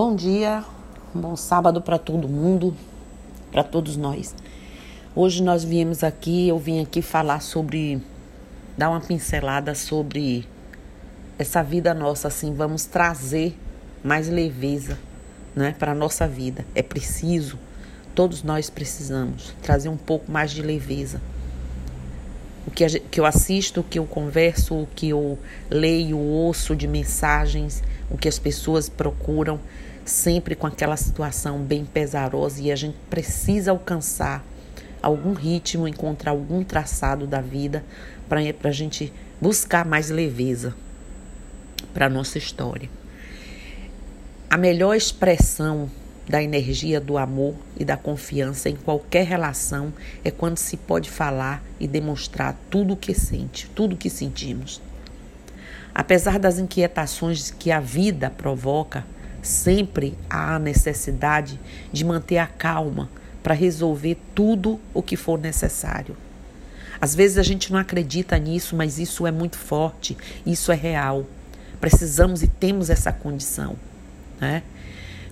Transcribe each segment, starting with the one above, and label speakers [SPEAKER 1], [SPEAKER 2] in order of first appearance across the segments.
[SPEAKER 1] Bom dia, bom sábado para todo mundo, para todos nós. Hoje nós viemos aqui, eu vim aqui falar sobre, dar uma pincelada sobre essa vida nossa, assim, vamos trazer mais leveza, né, para nossa vida. É preciso, todos nós precisamos trazer um pouco mais de leveza. O que, que eu assisto, o que eu converso, o que eu leio, ouço de mensagens, o que as pessoas procuram sempre com aquela situação bem pesarosa e a gente precisa alcançar algum ritmo, encontrar algum traçado da vida para a gente buscar mais leveza para a nossa história. A melhor expressão da energia do amor e da confiança em qualquer relação é quando se pode falar e demonstrar tudo o que sente, tudo o que sentimos. Apesar das inquietações que a vida provoca, Sempre há necessidade de manter a calma para resolver tudo o que for necessário. Às vezes a gente não acredita nisso, mas isso é muito forte, isso é real. Precisamos e temos essa condição, né?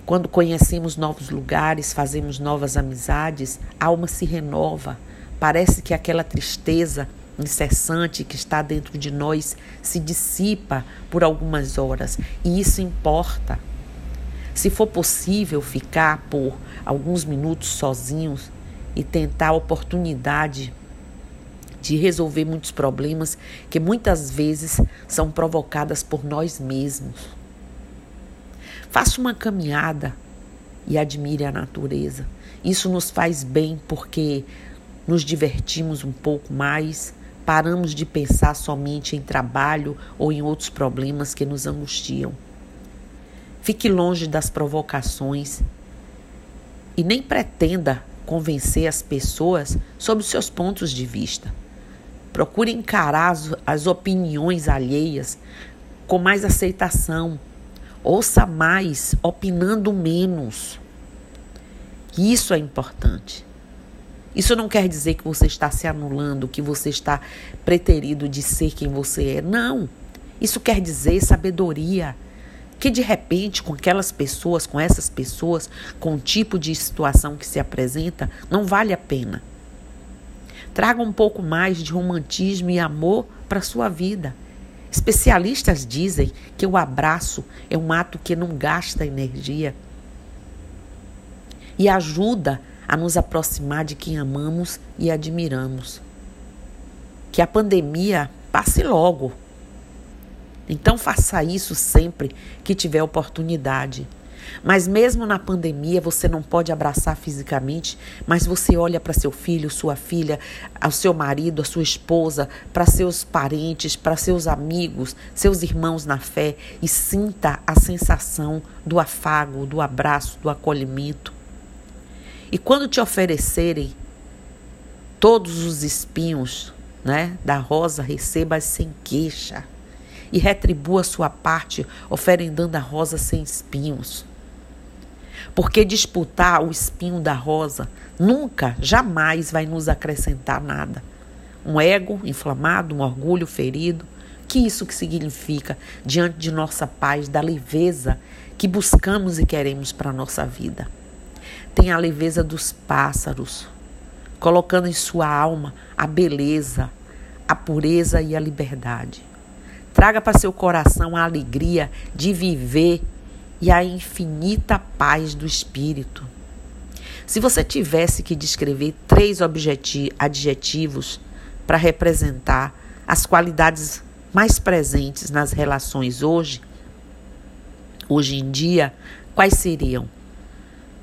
[SPEAKER 1] Quando conhecemos novos lugares, fazemos novas amizades, a alma se renova. Parece que aquela tristeza incessante que está dentro de nós se dissipa por algumas horas, e isso importa. Se for possível ficar por alguns minutos sozinhos e tentar a oportunidade de resolver muitos problemas que muitas vezes são provocadas por nós mesmos. Faça uma caminhada e admire a natureza. Isso nos faz bem porque nos divertimos um pouco mais, paramos de pensar somente em trabalho ou em outros problemas que nos angustiam. Fique longe das provocações e nem pretenda convencer as pessoas sobre os seus pontos de vista. Procure encarar as, as opiniões alheias com mais aceitação. Ouça mais, opinando menos. Isso é importante. Isso não quer dizer que você está se anulando, que você está preterido de ser quem você é. Não. Isso quer dizer sabedoria que de repente, com aquelas pessoas, com essas pessoas, com o tipo de situação que se apresenta, não vale a pena. Traga um pouco mais de romantismo e amor para a sua vida. Especialistas dizem que o abraço é um ato que não gasta energia e ajuda a nos aproximar de quem amamos e admiramos. Que a pandemia passe logo então faça isso sempre que tiver oportunidade. Mas mesmo na pandemia, você não pode abraçar fisicamente, mas você olha para seu filho, sua filha, ao seu marido, a sua esposa, para seus parentes, para seus amigos, seus irmãos na fé e sinta a sensação do afago, do abraço, do acolhimento. E quando te oferecerem todos os espinhos, né, da rosa, receba sem queixa e retribua sua parte, oferendando a rosa sem espinhos. Porque disputar o espinho da rosa nunca, jamais vai nos acrescentar nada. Um ego inflamado, um orgulho ferido. Que isso que significa diante de nossa paz, da leveza que buscamos e queremos para a nossa vida? Tem a leveza dos pássaros, colocando em sua alma a beleza, a pureza e a liberdade. Traga para seu coração a alegria de viver e a infinita paz do espírito. Se você tivesse que descrever três adjetivos para representar as qualidades mais presentes nas relações hoje, hoje em dia, quais seriam?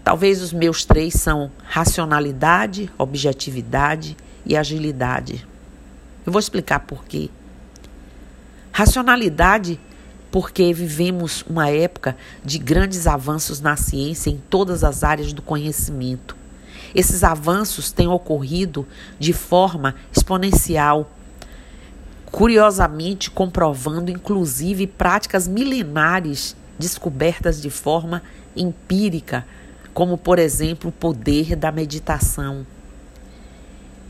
[SPEAKER 1] Talvez os meus três são racionalidade, objetividade e agilidade. Eu vou explicar por quê. Racionalidade, porque vivemos uma época de grandes avanços na ciência em todas as áreas do conhecimento. Esses avanços têm ocorrido de forma exponencial, curiosamente comprovando inclusive práticas milenares descobertas de forma empírica, como por exemplo o poder da meditação.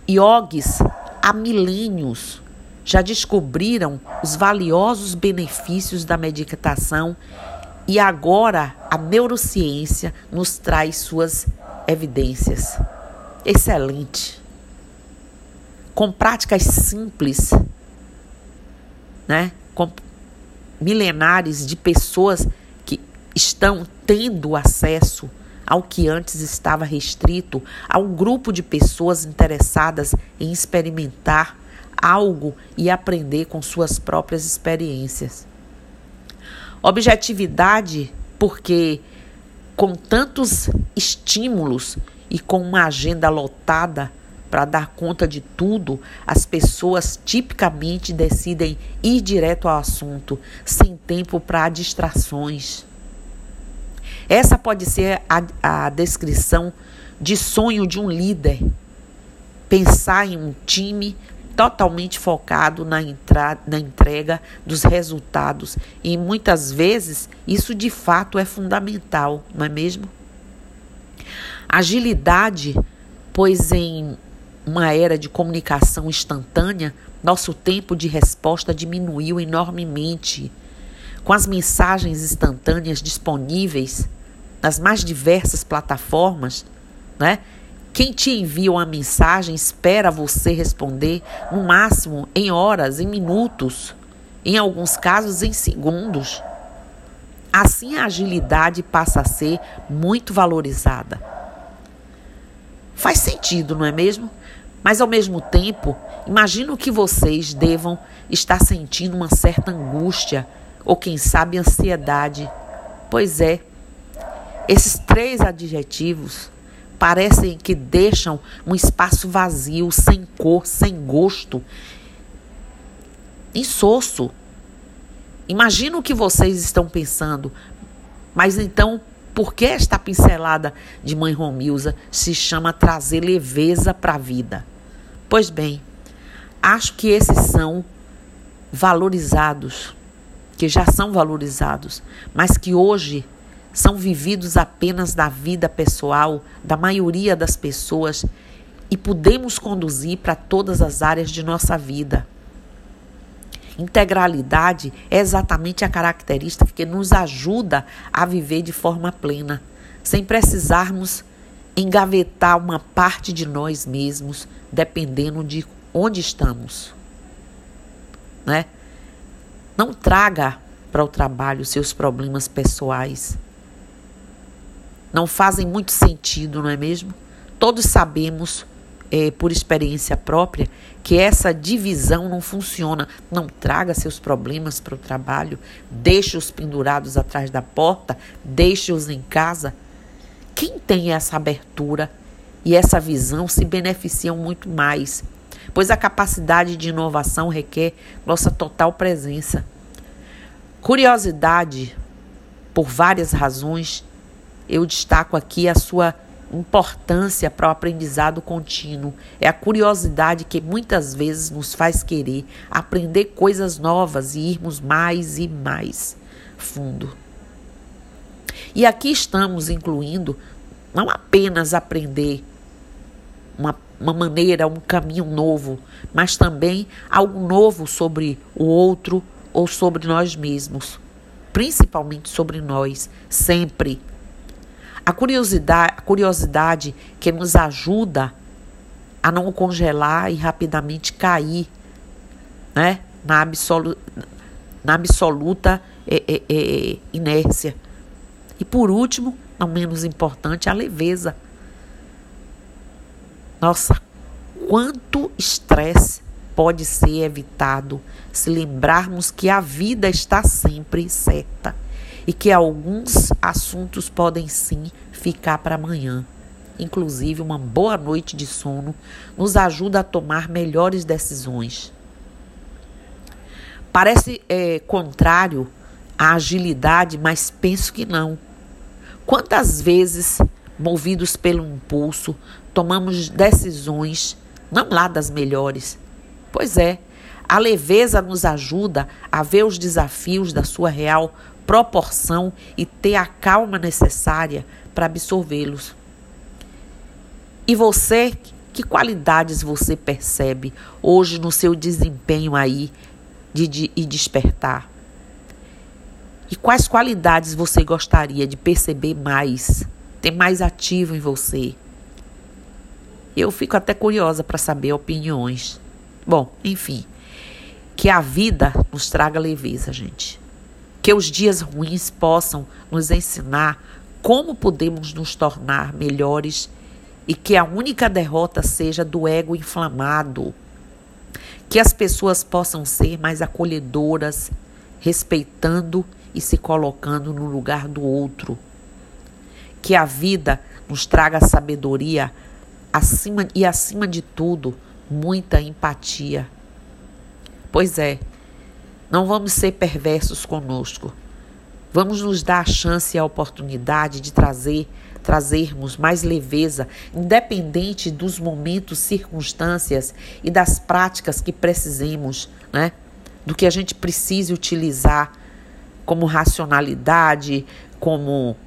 [SPEAKER 1] Yogis há milênios já descobriram os valiosos benefícios da meditação E agora a neurociência nos traz suas evidências. Excelente. Com práticas simples, né? Com milenares de pessoas que estão tendo acesso ao que antes estava restrito a um grupo de pessoas interessadas em experimentar algo e aprender com suas próprias experiências. Objetividade, porque com tantos estímulos e com uma agenda lotada para dar conta de tudo, as pessoas tipicamente decidem ir direto ao assunto, sem tempo para distrações. Essa pode ser a, a descrição de sonho de um líder. Pensar em um time totalmente focado na, entra, na entrega dos resultados. E muitas vezes isso de fato é fundamental, não é mesmo? Agilidade, pois em uma era de comunicação instantânea, nosso tempo de resposta diminuiu enormemente. Com as mensagens instantâneas disponíveis nas mais diversas plataformas, né? Quem te envia uma mensagem espera você responder no máximo em horas, em minutos, em alguns casos em segundos. Assim a agilidade passa a ser muito valorizada. Faz sentido, não é mesmo? Mas ao mesmo tempo, imagino que vocês devam estar sentindo uma certa angústia ou quem sabe ansiedade. Pois é, esses três adjetivos parecem que deixam um espaço vazio, sem cor, sem gosto, insosso. Imagino o que vocês estão pensando, mas então por que esta pincelada de Mãe Romilza se chama trazer leveza para a vida? Pois bem, acho que esses são valorizados, que já são valorizados, mas que hoje são vividos apenas da vida pessoal da maioria das pessoas e podemos conduzir para todas as áreas de nossa vida. Integralidade é exatamente a característica que nos ajuda a viver de forma plena, sem precisarmos engavetar uma parte de nós mesmos, dependendo de onde estamos. Né? Não traga para o trabalho seus problemas pessoais não fazem muito sentido, não é mesmo? Todos sabemos, é, por experiência própria, que essa divisão não funciona. Não traga seus problemas para o trabalho, deixe-os pendurados atrás da porta, deixe-os em casa. Quem tem essa abertura e essa visão se beneficiam muito mais, pois a capacidade de inovação requer nossa total presença. Curiosidade, por várias razões, eu destaco aqui a sua importância para o aprendizado contínuo. É a curiosidade que muitas vezes nos faz querer aprender coisas novas e irmos mais e mais fundo. E aqui estamos incluindo não apenas aprender uma, uma maneira, um caminho novo, mas também algo novo sobre o outro ou sobre nós mesmos, principalmente sobre nós, sempre a curiosidade, a curiosidade que nos ajuda a não congelar e rapidamente cair né? na, absolu, na absoluta é, é, é, inércia. E por último, não menos importante, a leveza. Nossa, quanto estresse pode ser evitado se lembrarmos que a vida está sempre certa e que alguns assuntos podem sim ficar para amanhã. Inclusive, uma boa noite de sono nos ajuda a tomar melhores decisões. Parece é, contrário à agilidade, mas penso que não. Quantas vezes, movidos pelo impulso, tomamos decisões não lá das melhores? Pois é, a leveza nos ajuda a ver os desafios da sua real proporção e ter a calma necessária para absorvê-los. E você, que qualidades você percebe hoje no seu desempenho aí de, de, e despertar? E quais qualidades você gostaria de perceber mais, ter mais ativo em você? Eu fico até curiosa para saber opiniões. Bom, enfim, que a vida nos traga leveza, gente. Que os dias ruins possam nos ensinar como podemos nos tornar melhores e que a única derrota seja do ego inflamado. Que as pessoas possam ser mais acolhedoras, respeitando e se colocando no lugar do outro. Que a vida nos traga sabedoria acima e acima de tudo, muita empatia. Pois é, não vamos ser perversos conosco. Vamos nos dar a chance e a oportunidade de trazer, trazermos mais leveza, independente dos momentos, circunstâncias e das práticas que precisemos, né? Do que a gente precise utilizar como racionalidade, como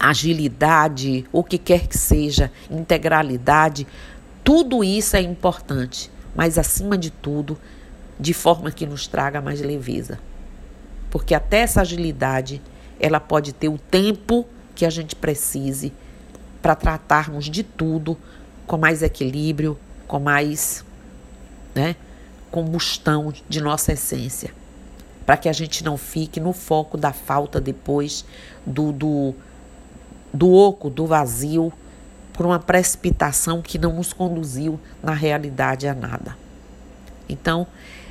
[SPEAKER 1] agilidade, o que quer que seja, integralidade, tudo isso é importante, mas acima de tudo, de forma que nos traga mais leveza. Porque até essa agilidade, ela pode ter o tempo que a gente precise para tratarmos de tudo com mais equilíbrio, com mais, né, combustão de nossa essência, para que a gente não fique no foco da falta depois do, do do oco, do vazio, por uma precipitação que não nos conduziu na realidade a nada. Então,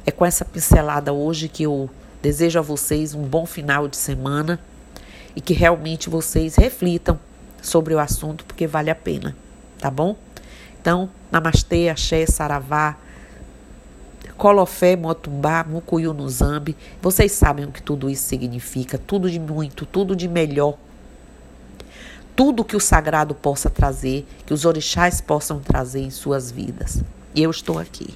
[SPEAKER 1] é com essa pincelada hoje que eu desejo a vocês um bom final de semana e que realmente vocês reflitam sobre o assunto, porque vale a pena, tá bom? Então, namastê, axé, saravá, colofé, motumbá, mucuyu no zambi. Vocês sabem o que tudo isso significa, tudo de muito, tudo de melhor tudo que o sagrado possa trazer, que os orixás possam trazer em suas vidas. E eu estou aqui.